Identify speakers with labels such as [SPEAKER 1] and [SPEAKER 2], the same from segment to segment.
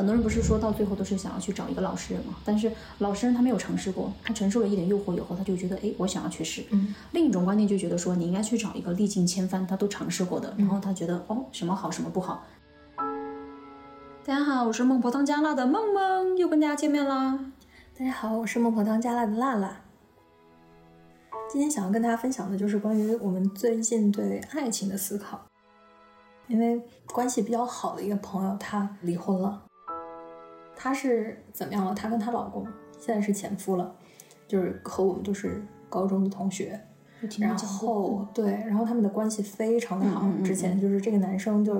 [SPEAKER 1] 很多人不是说到最后都是想要去找一个老实人嘛？但是老实人他没有尝试过，他承受了一点诱惑以后，他就觉得，哎，我想要去试。
[SPEAKER 2] 嗯。
[SPEAKER 1] 另一种观念就觉得说，你应该去找一个历尽千帆他都尝试过的，然后他觉得，哦，什么好，什么不好。大家好，我是孟婆汤加辣的梦梦，又跟大家见面啦。
[SPEAKER 2] 大家好，我是孟婆汤加辣的辣辣。今天想要跟大家分享的就是关于我们最近对爱情的思考。因为关系比较好的一个朋友，他离婚了。她是怎么样了？她跟她老公现在是前夫了，就是和我们都是高中的同学。然后对，然后他们的关系非常的好。之前就是这个男生就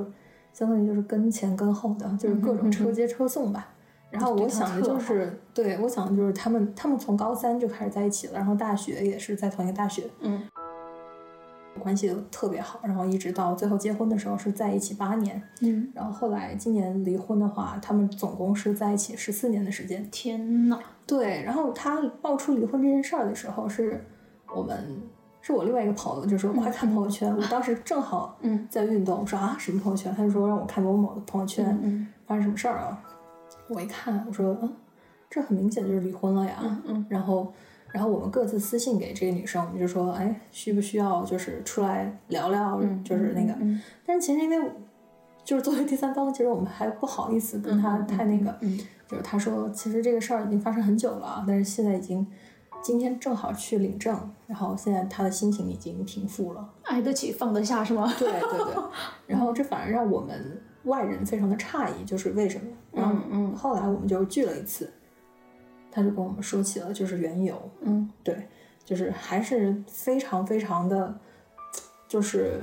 [SPEAKER 2] 相当于就是跟前跟后的，就是各种车接车送吧。然后我想的就是，对我想的就是他们他们从高三就开始在一起了，然后大学也是在同一个大学。
[SPEAKER 1] 嗯。
[SPEAKER 2] 关系都特别好，然后一直到最后结婚的时候是在一起八年，
[SPEAKER 1] 嗯，
[SPEAKER 2] 然后后来今年离婚的话，他们总共是在一起十四年的时间。
[SPEAKER 1] 天呐，
[SPEAKER 2] 对，然后他爆出离婚这件事儿的时候，是我们是我另外一个朋友就说快看朋友圈，我当时正好
[SPEAKER 1] 嗯
[SPEAKER 2] 在运动，我说啊什么朋友圈？他就说让我看某某的朋友圈，
[SPEAKER 1] 嗯，
[SPEAKER 2] 发生什么事儿啊？我一看，我说嗯，这很明显就是离婚了呀，
[SPEAKER 1] 嗯嗯，
[SPEAKER 2] 然后。然后我们各自私信给这个女生，我们就说，哎，需不需要就是出来聊聊，就是那个。但是其实因为就是作为第三方，其实我们还不好意思跟他太那个。就是他说，其实这个事儿已经发生很久了，但是现在已经今天正好去领证，然后现在他的心情已经平复了，
[SPEAKER 1] 挨得起放得下是吗？
[SPEAKER 2] 对对对。然后这反而让我们外人非常的诧异，就是为什么？
[SPEAKER 1] 嗯嗯。
[SPEAKER 2] 后来我们就聚了一次。他就跟我们说起了，就是缘由，
[SPEAKER 1] 嗯，
[SPEAKER 2] 对，就是还是非常非常的，就是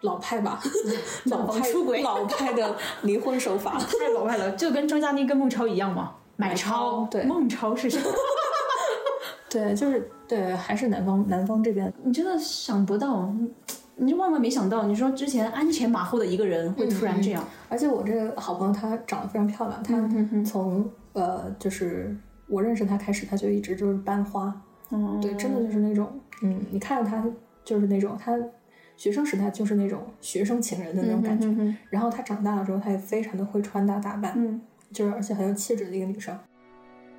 [SPEAKER 2] 老派吧，老派
[SPEAKER 1] 出轨，
[SPEAKER 2] 老派的离婚手法，
[SPEAKER 1] 太老派了，就跟张嘉倪跟孟超一样嘛，
[SPEAKER 2] 买超，对，
[SPEAKER 1] 孟超是谁？
[SPEAKER 2] 对，就是对，还是南方南方这边，
[SPEAKER 1] 你真的想不到，你就万万没想到，你说之前鞍前马后的一个人会突然这样，
[SPEAKER 2] 而且我这个好朋友她长得非常漂亮，她从呃就是。我认识他开始，他就一直就是班花，
[SPEAKER 1] 嗯，
[SPEAKER 2] 对，真的就是那种，嗯，你看着他就是那种，他学生时代就是那种学生情人的那种感觉，然后他长大了之后，他也非常的会穿搭打扮，
[SPEAKER 1] 嗯，
[SPEAKER 2] 就是而且很有气质的一个女生，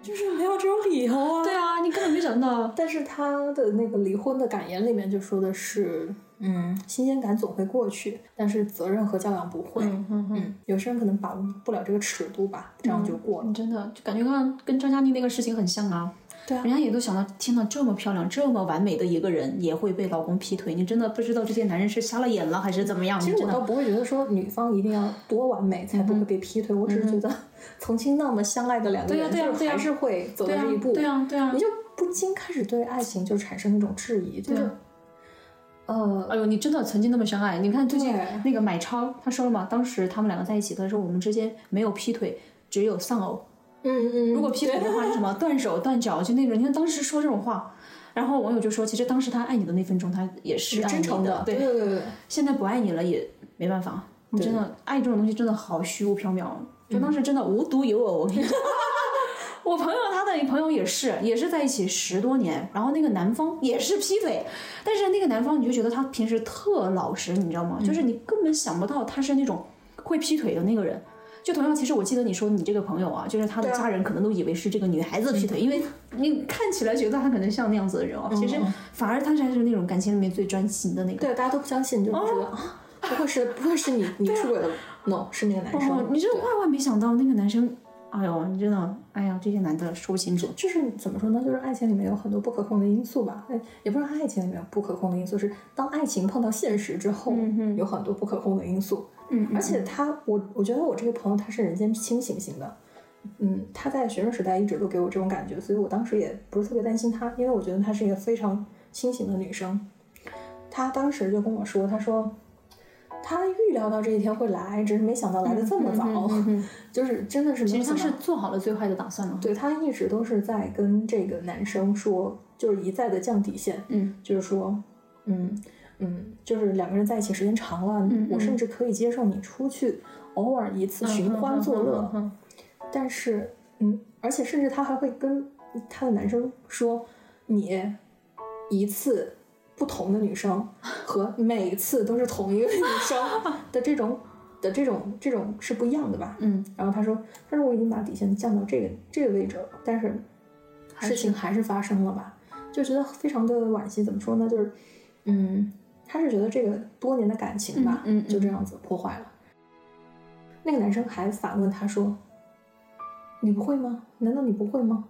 [SPEAKER 2] 就是没有这种理由啊，
[SPEAKER 1] 对啊，你根本没想到，
[SPEAKER 2] 但是他的那个离婚的感言里面就说的是。嗯，新鲜感总会过去，但是责任和教养不会。
[SPEAKER 1] 嗯嗯，
[SPEAKER 2] 有些人可能把握不了这个尺度吧，这样就过了。
[SPEAKER 1] 真的，就感觉跟跟张嘉倪那个事情很像啊。
[SPEAKER 2] 对啊，
[SPEAKER 1] 人家也都想到，天呐，这么漂亮、这么完美的一个人，也会被老公劈腿。你真的不知道这些男人是瞎了眼了还是怎么样？
[SPEAKER 2] 其实我倒不会觉得说女方一定要多完美才不会被劈腿，我只是觉得曾经那么相爱的两个人，就还是会走到这一步。
[SPEAKER 1] 对啊，对啊，
[SPEAKER 2] 你就不禁开始对爱情就产生一种质疑，就是。呃，
[SPEAKER 1] 哎呦，你真的曾经那么相爱？你看最近那个买超，他说了嘛，当时他们两个在一起，他说我们之间没有劈腿，只有丧偶。
[SPEAKER 2] 嗯嗯。
[SPEAKER 1] 如果劈腿的话是什么？断手断脚，就那种。你看当时说这种话，然后网友就说，其实当时他爱你的那分钟，他也是
[SPEAKER 2] 真诚
[SPEAKER 1] 的。
[SPEAKER 2] 对对对。
[SPEAKER 1] 现在不爱你了也没办法，你真的爱这种东西真的好虚无缥缈。就当时真的无独有偶，我跟你讲。我朋友他的朋友也是，也是在一起十多年，然后那个男方也是劈腿，但是那个男方你就觉得他平时特老实，你知道吗？就是你根本想不到他是那种会劈腿的那个人。就同样，其实我记得你说你这个朋友啊，就是他的家人可能都以为是这个女孩子劈腿，因为你看起来觉得他可能像那样子的人哦，其实反而他才是那种感情里面最专情的那个。
[SPEAKER 2] 对，大家都不相信，就觉得啊，不会是不会是你你出轨了？No，是那个男生。
[SPEAKER 1] 你这万万没想到那个男生。哎呦，你真的，哎呀，这些男的说不清楚。
[SPEAKER 2] 就是怎么说呢？就是爱情里面有很多不可控的因素吧。哎，也不是爱情里面不可控的因素，是当爱情碰到现实之后，有很多不可控的因素。
[SPEAKER 1] 嗯，
[SPEAKER 2] 而且他，我我觉得我这个朋友他是人间清醒型的。嗯，他在学生时代一直都给我这种感觉，所以我当时也不是特别担心他，因为我觉得她是一个非常清醒的女生。她当时就跟我说，她说。他预料到这一天会来，只是没想到来的这么早，就是真的是。
[SPEAKER 1] 其实他是做好了最坏的打算了。
[SPEAKER 2] 对他一直都是在跟这个男生说，就是一再的降底线，
[SPEAKER 1] 嗯，
[SPEAKER 2] 就是说，嗯嗯，就是两个人在一起时间长了，我甚至可以接受你出去偶尔一次寻欢作乐，但是，嗯，而且甚至他还会跟他的男生说，你一次。不同的女生 和每次都是同一个女生 的这种的这种这种是不一样的吧？
[SPEAKER 1] 嗯，
[SPEAKER 2] 然后他说，他说我已经把底线降到这个这个位置了，但是事情还是发生了吧？就觉得非常的惋惜。怎么说呢？就是，嗯，他是觉得这个多年的感情吧，
[SPEAKER 1] 嗯嗯嗯
[SPEAKER 2] 就这样子破坏了。那个男生还反问他说：“你不会吗？难道你不会吗？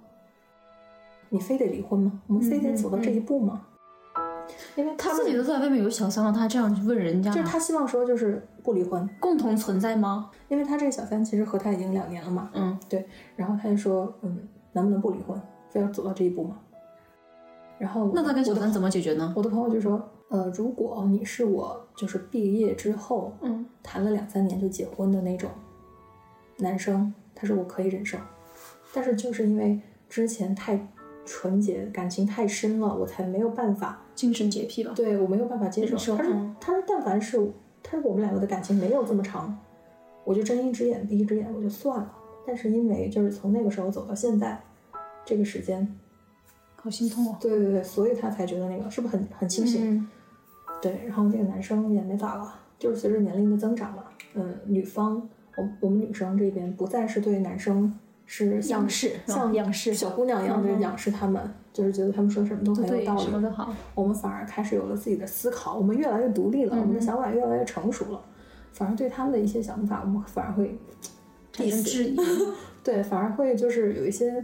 [SPEAKER 2] 你非得离婚吗？我们非得走到这一步吗？”因为
[SPEAKER 1] 嗯他自己都在外面有小三了，他还这样去问人家，
[SPEAKER 2] 就是他希望说就是不离婚，
[SPEAKER 1] 共同存在吗？
[SPEAKER 2] 因为他这个小三其实和他已经两年了嘛，
[SPEAKER 1] 嗯，
[SPEAKER 2] 对，然后他就说，嗯，能不能不离婚？非要走到这一步吗？然后
[SPEAKER 1] 那他跟小三怎么解决呢？
[SPEAKER 2] 我的朋友就说，呃，如果你是我就是毕业之后
[SPEAKER 1] 嗯
[SPEAKER 2] 谈了两三年就结婚的那种男生，他说我可以忍受，但是就是因为之前太纯洁，感情太深了，我才没有办法，
[SPEAKER 1] 精神洁癖吧。
[SPEAKER 2] 对我没有办法接受。他说
[SPEAKER 1] 嗯，
[SPEAKER 2] 他说，但凡是他说我们两个的感情没有这么长，我就睁一只眼闭一只眼，我就算了。但是因为就是从那个时候走到现在，这个时间，
[SPEAKER 1] 好心痛啊。
[SPEAKER 2] 对对对，所以他才觉得那个是不是很很清醒？
[SPEAKER 1] 嗯
[SPEAKER 2] 对，然后那个男生也没法了，就是随着年龄的增长嘛，嗯，女方，我我们女生这边不再是对男生是
[SPEAKER 1] 仰视
[SPEAKER 2] 像
[SPEAKER 1] 仰视
[SPEAKER 2] 小姑娘一样的仰视他们，就是觉得他们说什么都很有道，理
[SPEAKER 1] 什。么都好。
[SPEAKER 2] 我们反而开始有了自己的思考，我们越来越独立了，我们的想法越来越成熟了，反而对他们的一些想法，我们反而会
[SPEAKER 1] 产生质疑，
[SPEAKER 2] 对，反而会就是有一些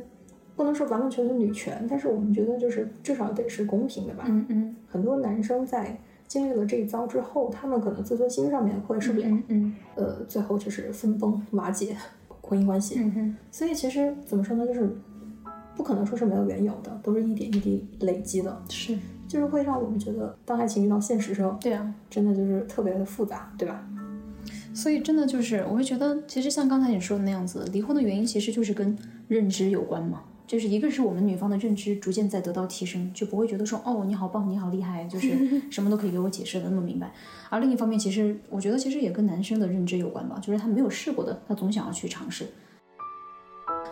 [SPEAKER 2] 不能说完完全全女权，但是我们觉得就是至少得是公平的吧。
[SPEAKER 1] 嗯嗯
[SPEAKER 2] 很多男生在经历了这一遭之后，他们可能自尊心上面会受不了，
[SPEAKER 1] 嗯嗯
[SPEAKER 2] 呃，最后就是分崩瓦解婚姻关系。
[SPEAKER 1] 嗯哼，
[SPEAKER 2] 所以其实怎么说呢，就是不可能说是没有缘由的，都是一点一滴累积的，
[SPEAKER 1] 是
[SPEAKER 2] 就是会让我们觉得，当爱情遇到现实的时候，
[SPEAKER 1] 对啊。
[SPEAKER 2] 真的就是特别的复杂，对吧？
[SPEAKER 1] 所以真的就是，我会觉得，其实像刚才你说的那样子，离婚的原因其实就是跟认知有关嘛。就是一个是我们女方的认知逐渐在得到提升，就不会觉得说哦你好棒你好厉害，就是 什么都可以给我解释的那么明白。而另一方面，其实我觉得其实也跟男生的认知有关吧，就是他没有试过的，他总想要去尝试。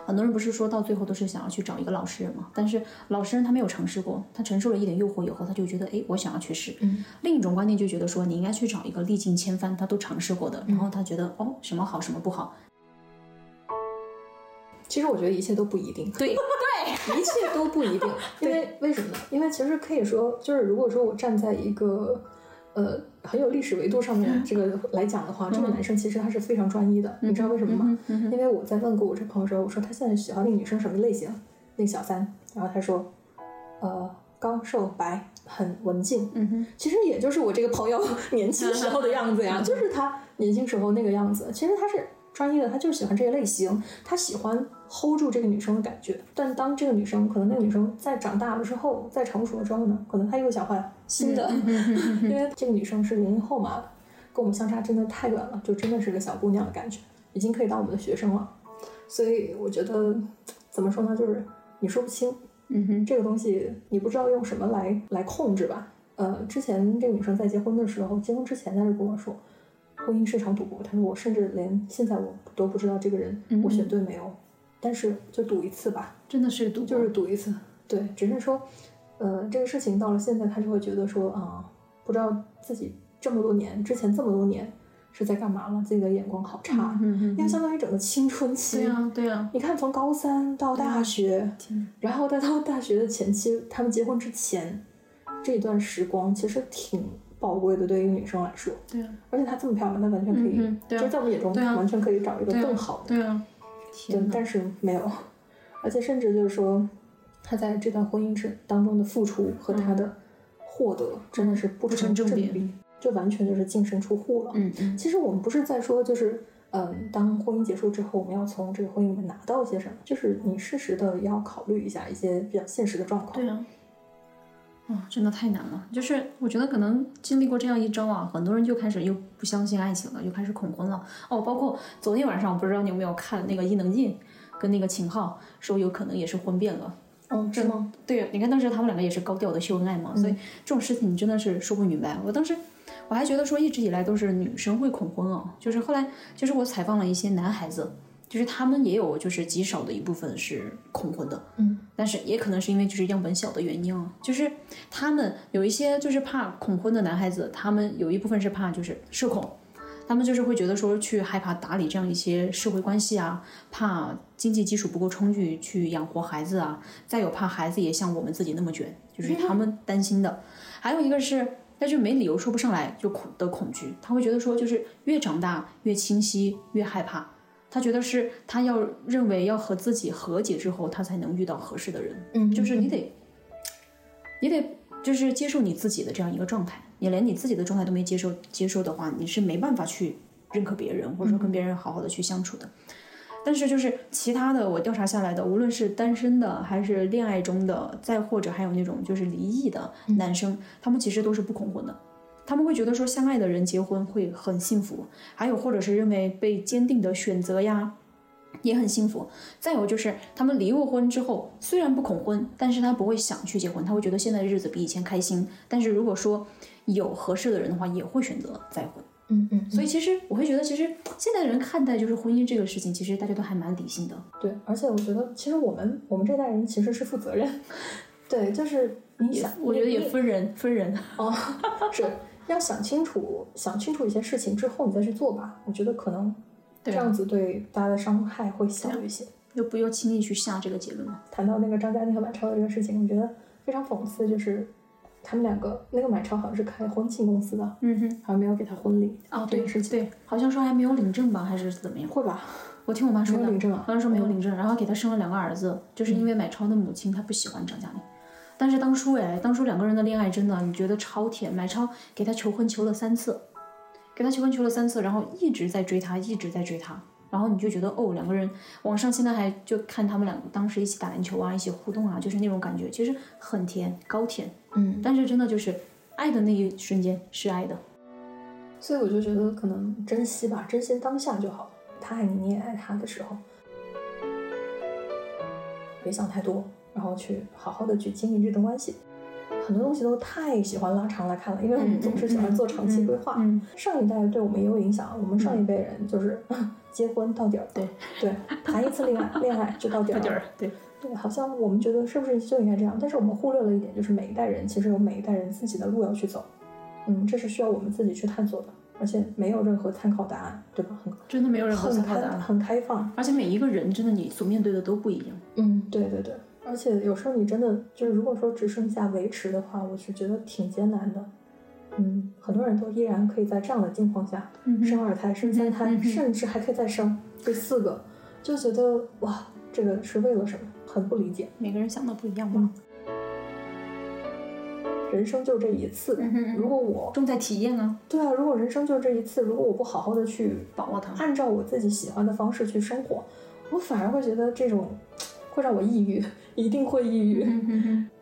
[SPEAKER 1] 很多人不是说到最后都是想要去找一个老实人嘛，但是老实人他没有尝试过，他承受了一点诱惑以后，他就觉得哎我想要去试。
[SPEAKER 2] 嗯
[SPEAKER 1] 另一种观念就觉得说你应该去找一个历尽千帆他都尝试过的，然后他觉得哦什么好什么不好，
[SPEAKER 2] 其实我觉得一切都不一定，
[SPEAKER 1] 对 对。
[SPEAKER 2] 一切都不一定，因为为什么？呢？因为其实可以说，就是如果说我站在一个呃很有历史维度上面这个来讲的话，这个男生其实他是非常专一的，你知道为什么吗？因为我在问过我这朋友的时候，我说他现在喜欢那个女生什么类型？那个小三，然后他说，呃，高瘦白，很文静。
[SPEAKER 1] 嗯哼，
[SPEAKER 2] 其实也就是我这个朋友 年轻时候的样子呀，就是他年轻时候那个样子。其实他是专一的，他就是喜欢这个类型，他喜欢 hold 住这个女生的感觉。但当这个女生可能那个女生在长大了之后，在成熟了之后呢，可能他又想换新的，因为这个女生是零零后嘛，跟我们相差真的太远了，就真的是个小姑娘的感觉，已经可以当我们的学生了。所以我觉得怎么说呢，就是你说不清，
[SPEAKER 1] 嗯哼，
[SPEAKER 2] 这个东西你不知道用什么来来控制吧？呃，之前这个女生在结婚的时候，结婚之前她就跟我说，婚姻市场赌博。他说我甚至连现在我都不知道这个人我选对没有，但是就赌一次吧，
[SPEAKER 1] 真的是赌，
[SPEAKER 2] 就是赌一次。对，只是说，呃，这个事情到了现在，他就会觉得说啊、不知道自己这么多年之前这么多年是在干嘛了，自己的眼光好差，
[SPEAKER 1] 嗯哼
[SPEAKER 2] 因为相当于整个青春期，
[SPEAKER 1] 对啊对啊，
[SPEAKER 2] 你看，从高三到大学，
[SPEAKER 1] 天
[SPEAKER 2] 然后再到大学的前期，他们结婚之前这一段时光，其实挺宝贵的，对于女生来说。
[SPEAKER 1] 对啊
[SPEAKER 2] 而且她这么漂亮，她完全可以，
[SPEAKER 1] 对啊
[SPEAKER 2] 就是在我们眼中，
[SPEAKER 1] 啊
[SPEAKER 2] 完全可以找一个更好的。
[SPEAKER 1] 对
[SPEAKER 2] 但是没有，而且甚至就是说，她在这段婚姻之当中的付出和她的获得，真的是不
[SPEAKER 1] 不
[SPEAKER 2] 成
[SPEAKER 1] 成正比
[SPEAKER 2] 比，就完全就是净身出户了。
[SPEAKER 1] 嗯嗯
[SPEAKER 2] 其实我们不是在说，就是嗯，当婚姻结束之后，我们要从这个婚姻里面拿到一些什么，就是你适时的要考虑一下一些比较现实的状况。
[SPEAKER 1] 对啊。啊、真的太难了。就是我觉得可能经历过这样一招啊，很多人就开始又不相信爱情了，又开始恐婚了。哦，包括昨天晚上，我不知道你有没有看那个伊能静跟那个秦昊说有可能也是婚变了。
[SPEAKER 2] 哦，是吗？
[SPEAKER 1] 对，你看当时他们两个也是高调的秀恩爱嘛，所以这种事情你真的是说不明白。我当时我还觉得说一直以来都是女生会恐婚哦，就是后来就是我采访了一些男孩子，就是他们也有就是极少的一部分是恐婚的，
[SPEAKER 2] 嗯，
[SPEAKER 1] 但是也可能是因为就是样本小的原因啊，就是他们有一些就是怕恐婚的男孩子，他们有一部分是怕就是社恐。他们就是会觉得说去害怕打理这样一些社会关系啊，怕经济基础不够充裕去养活孩子啊，再有怕孩子也像我们自己那么卷，就是他们担心的。还有一个是，但是没理由说不上来就恐的恐惧，他会觉得说就是越长大越清晰越害怕，他觉得是他要认为要和自己和解之后，他才能遇到合适的人，
[SPEAKER 2] 嗯
[SPEAKER 1] 就是你得，你得就是接受你自己的这样一个状态，你连你自己的状态都没接受接受的话，你是没办法去认可别人，或者说跟别人好好的去相处的。但是就是其他的，我调查下来的，无论是单身的，还是恋爱中的，再或者还有那种就是离异的男生，他们其实都是不恐婚的。他们会觉得说相爱的人结婚会很幸福，还有或者是认为被坚定的选择呀，也很幸福。再有就是他们离过婚之后，虽然不恐婚，但是他不会想去结婚，他会觉得现在的日子比以前开心。但是如果说有合适的人的话，也会选择再婚。
[SPEAKER 2] 嗯嗯，
[SPEAKER 1] 所以其实我会觉得，其实现在的人看待就是婚姻这个事情，其实大家都还蛮理性的。
[SPEAKER 2] 对，而且我觉得其实我们我们这代人其实是负责任，对，就是你想，
[SPEAKER 1] 我觉得也分人，分人。
[SPEAKER 2] 哦，是要想清楚，想清楚一些事情之后你再去做吧。我觉得可能这样子对大家的伤害会小一些。
[SPEAKER 1] 又不要轻易去下这个结论嘛。
[SPEAKER 2] 谈到那个张嘉倪和买超的这个事情，我觉得非常讽刺，就是他们两个，那个买超好像是开婚庆公司的，
[SPEAKER 1] 嗯哼，
[SPEAKER 2] 好像没有给他婚礼
[SPEAKER 1] 哦，对对，好像说还没有领证吧，还是怎么样？
[SPEAKER 2] 会吧？
[SPEAKER 1] 我听我妈说的，
[SPEAKER 2] 没有领证啊
[SPEAKER 1] 好像说没有领证，然后给他生了两个儿子，就是因为买超的母亲她不喜欢张嘉倪。但是当初哎，当初两个人的恋爱真的，你觉得超甜。买超给他求婚求了三次，给他求婚求了三次，然后一直在追他，一直在追他。然后你就觉得哦，两个人，网上现在还就看他们两个当时一起打篮球啊，一起互动啊，就是那种感觉，其实很甜，高甜。
[SPEAKER 2] 嗯，
[SPEAKER 1] 但是真的就是爱的那一瞬间是爱的，
[SPEAKER 2] 所以我就觉得可能珍惜吧，珍惜当下就好。他爱你，你也爱他的时候，别想太多，然后去好好的去经营这段关系。很多东西都太喜欢拉长来看了，因为我们总是喜欢做长期规划。
[SPEAKER 1] 嗯，
[SPEAKER 2] 上一代对我们也有影响，我们上一辈人就是、结婚到底儿，
[SPEAKER 1] 对
[SPEAKER 2] 对，谈一次恋爱，恋爱就到底
[SPEAKER 1] 儿对，
[SPEAKER 2] 对，好像我们觉得是不是就应该这样？但是我们忽略了一点，就是每一代人其实有每一代人自己的路要去走，嗯，这是需要我们自己去探索的，而且没有任何参考答案，对吧？很
[SPEAKER 1] 真的没有任何参考答案。
[SPEAKER 2] 开很开放，
[SPEAKER 1] 而且每一个人真的你所面对的都不一样。
[SPEAKER 2] 嗯，对对对，而且有时候你真的就是如果说只剩下维持的话，我是觉得挺艰难的。嗯，很多人都依然可以在这样的境况下
[SPEAKER 1] 嗯
[SPEAKER 2] 生二胎、生三胎，
[SPEAKER 1] 嗯
[SPEAKER 2] 甚至还可以再生第四个，就觉得哇，这个是为了什么？很不理解。
[SPEAKER 1] 每个人想的不一样吧。
[SPEAKER 2] 人生就这一次，
[SPEAKER 1] 嗯
[SPEAKER 2] 如果我
[SPEAKER 1] 重在体验啊，
[SPEAKER 2] 对啊，如果人生就这一次，如果我不好好的去
[SPEAKER 1] 把握它。
[SPEAKER 2] 按照我自己喜欢的方式去生活，我反而会觉得这种 会让我抑郁，一定会抑郁。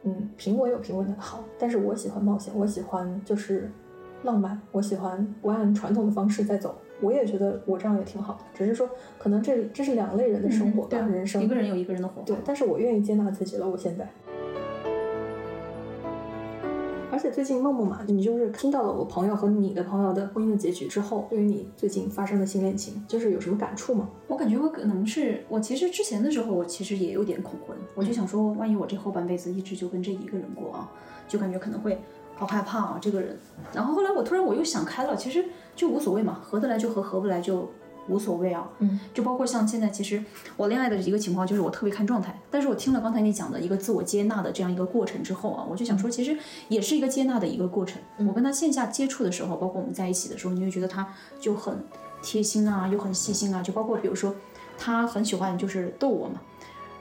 [SPEAKER 1] 嗯
[SPEAKER 2] 平稳有平稳的好，但是我喜欢冒险，我喜欢就是浪漫，我喜欢不按传统的方式在走。我也觉得我这样也挺好的，只是说可能这这是两类人的生活吧，人生
[SPEAKER 1] 一个人有一个人的活法。
[SPEAKER 2] 对，但是我愿意接纳自己了，我现在。而且最近梦梦嘛，你就是听到了我朋友和你的朋友的婚姻的结局之后，对于你最近发生的新恋情，就是有什么感触吗？
[SPEAKER 1] 我感觉我可能是我其实之前的时候，我其实也有点恐婚，我就想说，万一我这后半辈子一直就跟这一个人过啊，就感觉可能会好害怕啊这个人。然后后来我突然我又想开了，其实就无所谓嘛，合得来就合，合不来就无所谓啊。
[SPEAKER 2] 嗯，
[SPEAKER 1] 就包括像现在，其实我恋爱的一个情况就是我特别看状态，但是我听了刚才你讲的一个自我接纳的这样一个过程之后啊，我就想说，其实也是一个接纳的一个过程。我跟他线下接触的时候，包括我们在一起的时候，你会觉得他就很贴心啊，又很细心啊，就包括比如说他很喜欢就是逗我嘛。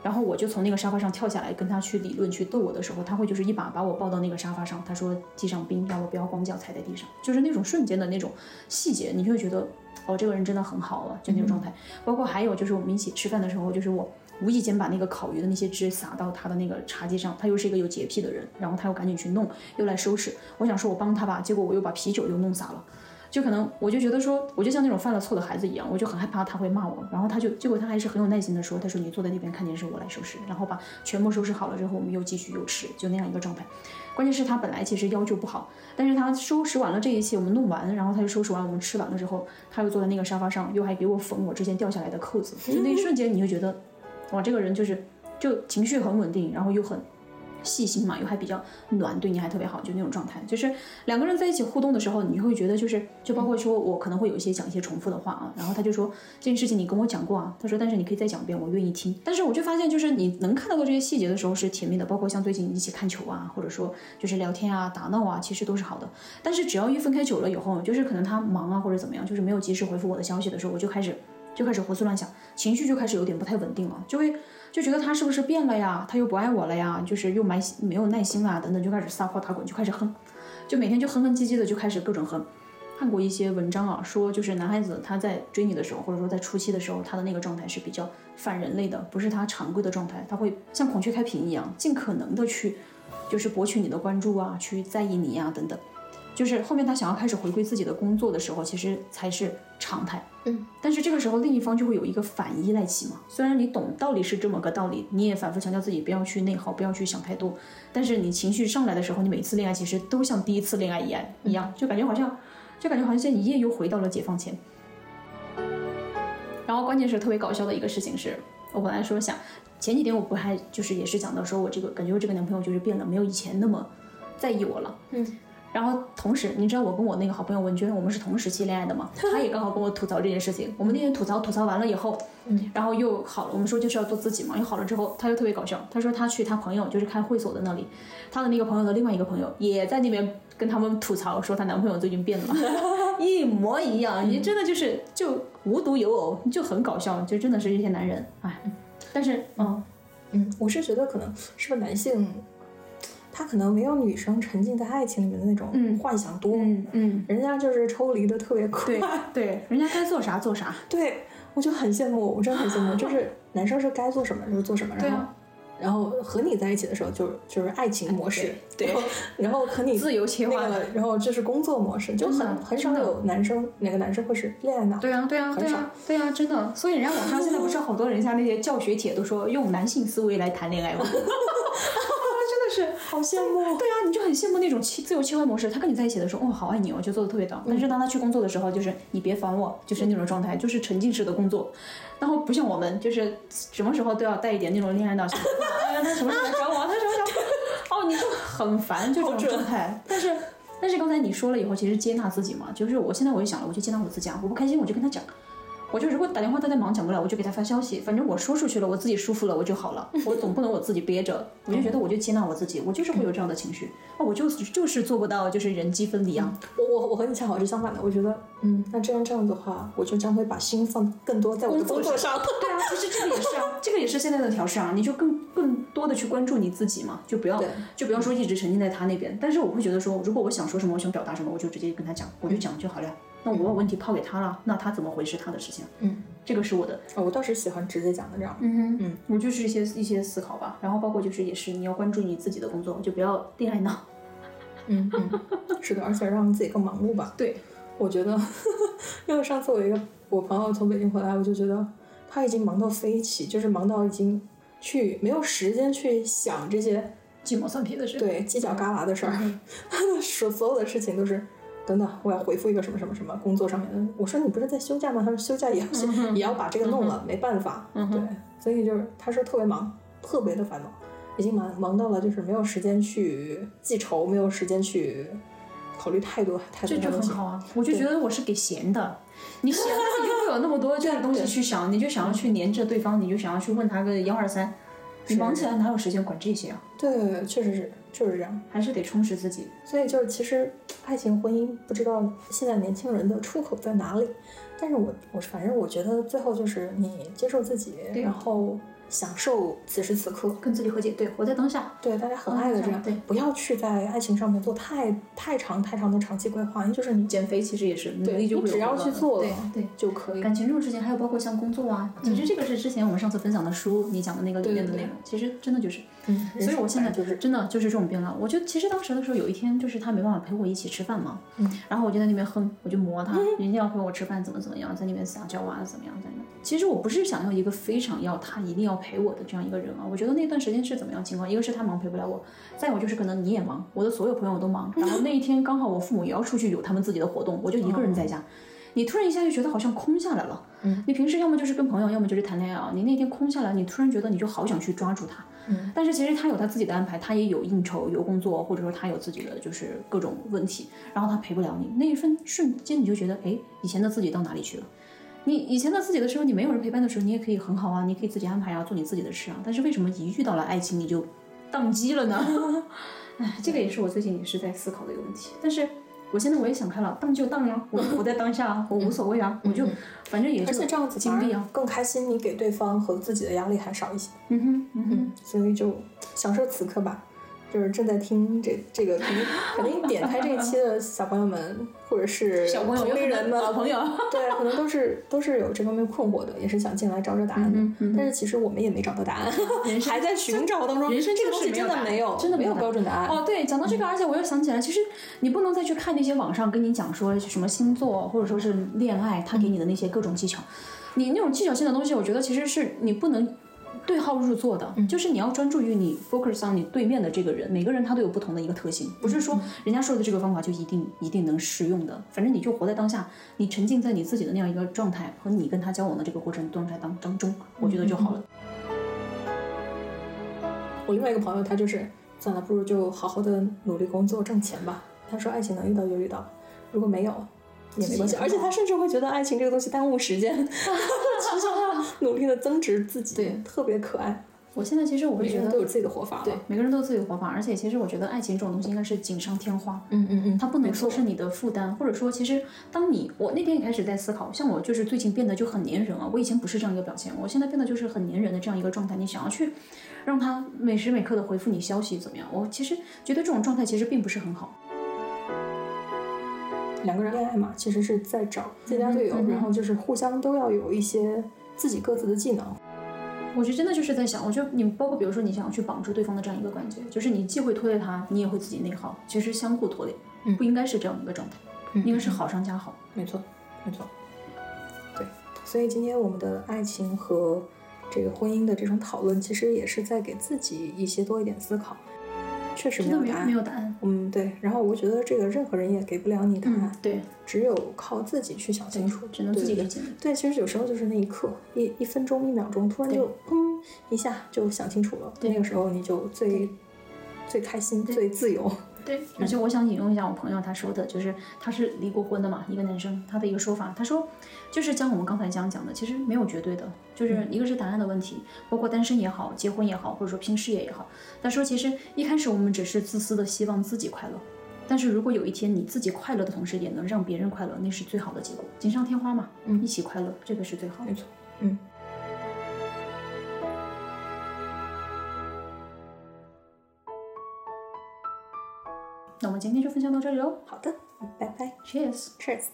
[SPEAKER 1] 然后我就从那个沙发上跳下来，跟他去理论去逗我的时候，他会就是一把把我抱到那个沙发上，他说地上冰，让我不要光脚踩在地上，就是那种瞬间的那种细节，你就会觉得哦，这个人真的很好了，就那种状态。包括还有就是我们一起吃饭的时候，就是我无意间把那个烤鱼的那些汁洒到他的那个茶几上，他又是一个有洁癖的人，然后他又赶紧去弄，又来收拾。我想说我帮他吧，结果我又把啤酒又弄洒了。就可能我就觉得说，我就像那种犯了错的孩子一样，我就很害怕他会骂我，然后他就结果他还是很有耐心的说，他说你坐在那边看电视，我来收拾，然后把全部收拾好了之后，我们又继续又吃，就那样一个状态。关键是他本来其实腰就不好，但是他收拾完了这一切，我们弄完，然后他就收拾完，我们吃完了之后，他又坐在那个沙发上，又还给我缝我之前掉下来的扣子，就那一瞬间你就觉得，哇，这个人就是就情绪很稳定，然后又很细心嘛，又还比较暖，对你还特别好，就那种状态。就是两个人在一起互动的时候，你会觉得就是，就包括说我可能会有一些讲一些重复的话啊，然后他就说这件事情你跟我讲过啊，他说但是你可以再讲一遍，我愿意听。但是我就发现就是你能看到的这些细节的时候是甜蜜的，包括像最近一起看球啊，或者说就是聊天啊、打闹啊，其实都是好的。但是只要一分开久了以后，就是可能他忙啊或者怎么样，就是没有及时回复我的消息的时候，我就开始就开始胡思乱想，情绪就开始有点不太稳定了，就会就觉得他是不是变了呀？他又不爱我了呀？就是又没没有耐心啊，等等，就开始撒泼打滚，就开始哼，就每天就哼哼唧唧的，就开始各种哼。看过一些文章啊，说就是男孩子他在追你的时候，或者说在初期的时候，他的那个状态是比较反人类的，不是他常规的状态，他会像孔雀开屏一样，尽可能的去就是博取你的关注啊，去在意你呀、等等。就是后面他想要开始回归自己的工作的时候，其实才是常态。
[SPEAKER 2] 嗯，
[SPEAKER 1] 但是这个时候另一方就会有一个反依赖期嘛。虽然你懂道理是这么个道理，你也反复强调自己不要去内耗，不要去想太多，但是你情绪上来的时候，你每次恋爱其实都像第一次恋爱一样，一样就感觉好像，就感觉好像像一夜又回到了解放前。然后关键是特别搞笑的一个事情是，我本来说想前几天我不还就是也是讲到说我这个感觉我这个男朋友就是变了，没有以前那么在意我了。
[SPEAKER 2] 嗯。
[SPEAKER 1] 然后同时，你知道我跟我那个好朋友文娟，我们是同时期恋爱的嘛？她也刚好跟我吐槽这件事情。我们那天吐槽吐槽完了以后，
[SPEAKER 2] 嗯，
[SPEAKER 1] 然后又好了。我们说就是要做自己嘛。又好了之后，她又特别搞笑。她说她去她朋友就是开会所的那里，她的那个朋友的另外一个朋友也在那边跟他们吐槽说她男朋友最近变了，一模一样。你真的就是就无独有偶，就很搞笑。就真的是这些男人，哎，但是嗯
[SPEAKER 2] 嗯，我是觉得可能是不是男性，他可能没有女生沉浸在爱情里面的那种
[SPEAKER 1] 嗯
[SPEAKER 2] 幻想多，
[SPEAKER 1] 嗯嗯，
[SPEAKER 2] 人家就是抽离的特别快。
[SPEAKER 1] 对对，人家该做啥做啥。
[SPEAKER 2] 对，我就很羡慕，我真的很羡慕，就是 男生是该做什么就做什么，然后、然后和你在一起的时候就就是爱情模式，
[SPEAKER 1] 对对
[SPEAKER 2] 然后和你
[SPEAKER 1] 自由切换
[SPEAKER 2] 那个，然后就是工作模式，就很很少有男生哪个男生会是恋爱脑，
[SPEAKER 1] 对啊，对啊，
[SPEAKER 2] 很少
[SPEAKER 1] 对啊，对啊，真的。所以人家网上现在不是好多人家那些教学帖都说用男性思维来谈恋爱吗？
[SPEAKER 2] 好羡慕。
[SPEAKER 1] 对啊，你就很羡慕那种切自由切换模式。他跟你在一起的时候，哦，好爱你哦，就做的特别到。但是当他去工作的时候，就是你别烦我，就是那种状态，就是沉浸式的工作。然后不像我们，就是什么时候都要带一点那种恋爱脑。哎呀，他什么时候来找我？他什么时候？哦，你就很烦就这种状态。但是但是刚才你说了以后，其实接纳自己嘛，就是我现在我就想了，我就接纳我自己啊，我不开心我就跟他讲。我就如果打电话他在忙讲不了，我就给他发消息，反正我说出去了，我自己舒服了我就好了，我总不能我自己憋着，我就觉得我就接纳我自己，我就是会有这样的情绪，啊，我就是就是做不到就是人机分离啊，
[SPEAKER 2] 我我我和你恰好是相反的，我觉得，嗯，那这样这样的话，我就将会把心放更多在我的工作上。
[SPEAKER 1] 对啊，其实这个也是啊，这个也是现在的调试啊，你就更更多的去关注你自己嘛，就不要就不要说一直沉浸在他那边。但是我会觉得说，如果我想说什么，我想表达什么，我就直接跟他讲，我就讲就好了呀。那我把问题抛给他了，那他怎么回是他的事情，
[SPEAKER 2] 嗯，
[SPEAKER 1] 这个是我的，
[SPEAKER 2] 哦我倒是喜欢直接讲的这样。
[SPEAKER 1] 嗯哼，
[SPEAKER 2] 嗯，
[SPEAKER 1] 我就是一些一些思考吧，然后包括就是也是你要关注你自己的工作，就不要恋爱脑。
[SPEAKER 2] 嗯嗯，是的，而且让自己更忙碌吧。
[SPEAKER 1] 对，
[SPEAKER 2] 我觉得，因为上次我一个我朋友从北京回来，我就觉得他已经忙到飞起，就是忙到已经去没有时间去想这些
[SPEAKER 1] 鸡毛蒜皮的事。
[SPEAKER 2] 对犄角旮旯的事儿，他的所所有的事情都是。等等，我要回复一个什么什么什么工作上面的。我说你不是在休假吗？他说休假也要、也要把这个弄了，没办法。对，所以就是他说特别忙，特别的繁忙，已经忙忙到了就是没有时间去记仇，没有时间去考虑太多太多
[SPEAKER 1] 这就。很好啊，我就觉得我是给闲的，你闲了你就会有那么多这样的东西去想，你就想要去黏着对方，你就想要去问他个幺二三，你忙起来哪有时间管这些啊？
[SPEAKER 2] 对，确实是，确实是这样。
[SPEAKER 1] 还是得充实自己。
[SPEAKER 2] 所以就是，其实爱情婚姻不知道现在年轻人的出口在哪里，但是我我反正我觉得最后就是你接受自己，然后享受此时此刻。
[SPEAKER 1] 跟自己和解，对，活在当下。
[SPEAKER 2] 对，大家很爱的这样，
[SPEAKER 1] 对
[SPEAKER 2] 不要去在爱情上面做太太长太长的长期规划，就是你
[SPEAKER 1] 减肥其实也是努
[SPEAKER 2] 对
[SPEAKER 1] 力就
[SPEAKER 2] 只要去做
[SPEAKER 1] 对对。
[SPEAKER 2] 就可以。
[SPEAKER 1] 感情这种事情，还有包括像工作啊，其实这个是之前我们上次分享的书，你讲的那个里面的内容，其实真的就是，
[SPEAKER 2] 嗯，
[SPEAKER 1] 所以我现在
[SPEAKER 2] 就是
[SPEAKER 1] 真的就是这种变了。我就其实当时的时候，有一天就是他没办法陪我一起吃饭嘛，
[SPEAKER 2] 嗯，
[SPEAKER 1] 然后我就在那边哼，我就磨他，人家要陪我吃饭怎么怎么样，在那边撒娇啊，怎么样在那。其实我不是想要一个非常要他一定要陪我的这样一个人啊，我觉得那段时间是怎么样情况？一个是他忙陪不了我，再有就是可能你也忙，我的所有朋友都忙，然后那一天刚好我父母也要出去有他们自己的活动，我就一个人在家。你突然一下就觉得好像空下来了，
[SPEAKER 2] 嗯，
[SPEAKER 1] 你平时要么就是跟朋友，要么就是谈恋爱啊，你那天空下来，你突然觉得你就好想去抓住他，
[SPEAKER 2] 嗯，
[SPEAKER 1] 但是其实他有他自己的安排，他也有应酬、有工作，或者说他有自己的就是各种问题，然后他陪不了你，那一分瞬间你就觉得，哎，以前的自己到哪里去了？你以前的自己的时候，你没有人陪伴的时候，你也可以很好啊，你可以自己安排啊，做你自己的事啊。但是为什么一遇到了爱情你就宕机了呢？哎，这个也是我最近也是在思考的一个问题。但是我现在我也想开了，当就当啊，我我在当下啊，我无所谓啊，我就反正也是
[SPEAKER 2] 而且这样子
[SPEAKER 1] 经历啊，
[SPEAKER 2] 更开心，你给对方和自己的压力还少一些。
[SPEAKER 1] 嗯哼嗯哼，
[SPEAKER 2] 所以就享受此刻吧。就是正在听这这个，肯定肯定点开这一期的小朋友们，或者是
[SPEAKER 1] 小朋友、
[SPEAKER 2] 同龄人们、
[SPEAKER 1] 老朋友，
[SPEAKER 2] 对，可能都是都是有这方面困惑的，也是想进来找找答案的。
[SPEAKER 1] 嗯嗯
[SPEAKER 2] 但是其实我们也没找到答案，还在寻找当中。
[SPEAKER 1] 人生
[SPEAKER 2] 这个东西真的没有，
[SPEAKER 1] 真的没有
[SPEAKER 2] 标准答案。
[SPEAKER 1] 哦，对，讲到这个，而且我又想起来，其实你不能再去看那些网上跟你讲说什么星座或者说是恋爱，他给你的那些各种技巧，你那种技巧性的东西，我觉得其实是你不能对号入座的，就是你要专注于你 focus on 你对面的这个人，每个人他都有不同的一个特性，不是说人家说的这个方法就一定一定能适用的，反正你就活在当下，你沉浸在你自己的那样一个状态和你跟他交往的这个过程状态当当中，我觉得就好了。
[SPEAKER 2] 我另外一个朋友，他就是算了，不如就好好的努力工作挣钱吧。他说，爱情能遇到就遇到，如果没有也没关系。而且他甚至会觉得爱情这个东西耽误时间，其实要努力的增值自己，
[SPEAKER 1] 对，
[SPEAKER 2] 特别可爱。
[SPEAKER 1] 我现在其实我会觉得
[SPEAKER 2] 每个人都有自己的活法。
[SPEAKER 1] 对，每个人都有自己的活法，而且其实我觉得爱情这种东西应该是锦上添花，
[SPEAKER 2] 嗯嗯嗯，
[SPEAKER 1] 它不能说是你的负担，或者说其实当你我那天也开始在思考，像我就是最近变得就很粘人啊，我以前不是这样一个表现，我现在变得就是很粘人的这样一个状态，你想要去让他每时每刻的回复你消息怎么样？我其实觉得这种状态其实并不是很好。
[SPEAKER 2] 两个人恋爱嘛，其实是在找最佳队友，然后就是互相都要有一些自己各自的技能。
[SPEAKER 1] 我觉得真的就是在想，我觉得你包括比如说你想要去绑住对方的这样一个感觉，就是你既会拖累他，你也会自己内耗，其实相互拖累，不应该是这样一个状态，应该是好上加好。
[SPEAKER 2] 没错，没错。对，所以今天我们的爱情和这个婚姻的这种讨论，其实也是在给自己一些多一点思考。确实没有答案，
[SPEAKER 1] 没有答案。
[SPEAKER 2] 嗯，对。然后我觉得这个任何人也给不了你答案，
[SPEAKER 1] 对，
[SPEAKER 2] 只有靠自己去想清楚，
[SPEAKER 1] 只能自己理解。
[SPEAKER 2] 对，其实有时候就是那一刻，一一分钟、一秒钟，突然就砰一下就想清楚了。那个时候你就最最开心、最自由。
[SPEAKER 1] 对，而且我想引用一下我朋友他说的，就是他是离过婚的嘛，一个男生，他的一个说法，他说，就是像我们刚才这样讲的，其实没有绝对的，就是一个是答案的问题，包括单身也好，结婚也好，或者说拼事业也好。他说，其实一开始我们只是自私的希望自己快乐，但是如果有一天你自己快乐的同时也能让别人快乐，那是最好的结果，锦上添花嘛，嗯，一起快乐，这个是最好的。
[SPEAKER 2] 没错，嗯。
[SPEAKER 1] 们今天就分享到这里喽。
[SPEAKER 2] 好的，拜拜
[SPEAKER 1] ，Cheers，Cheers。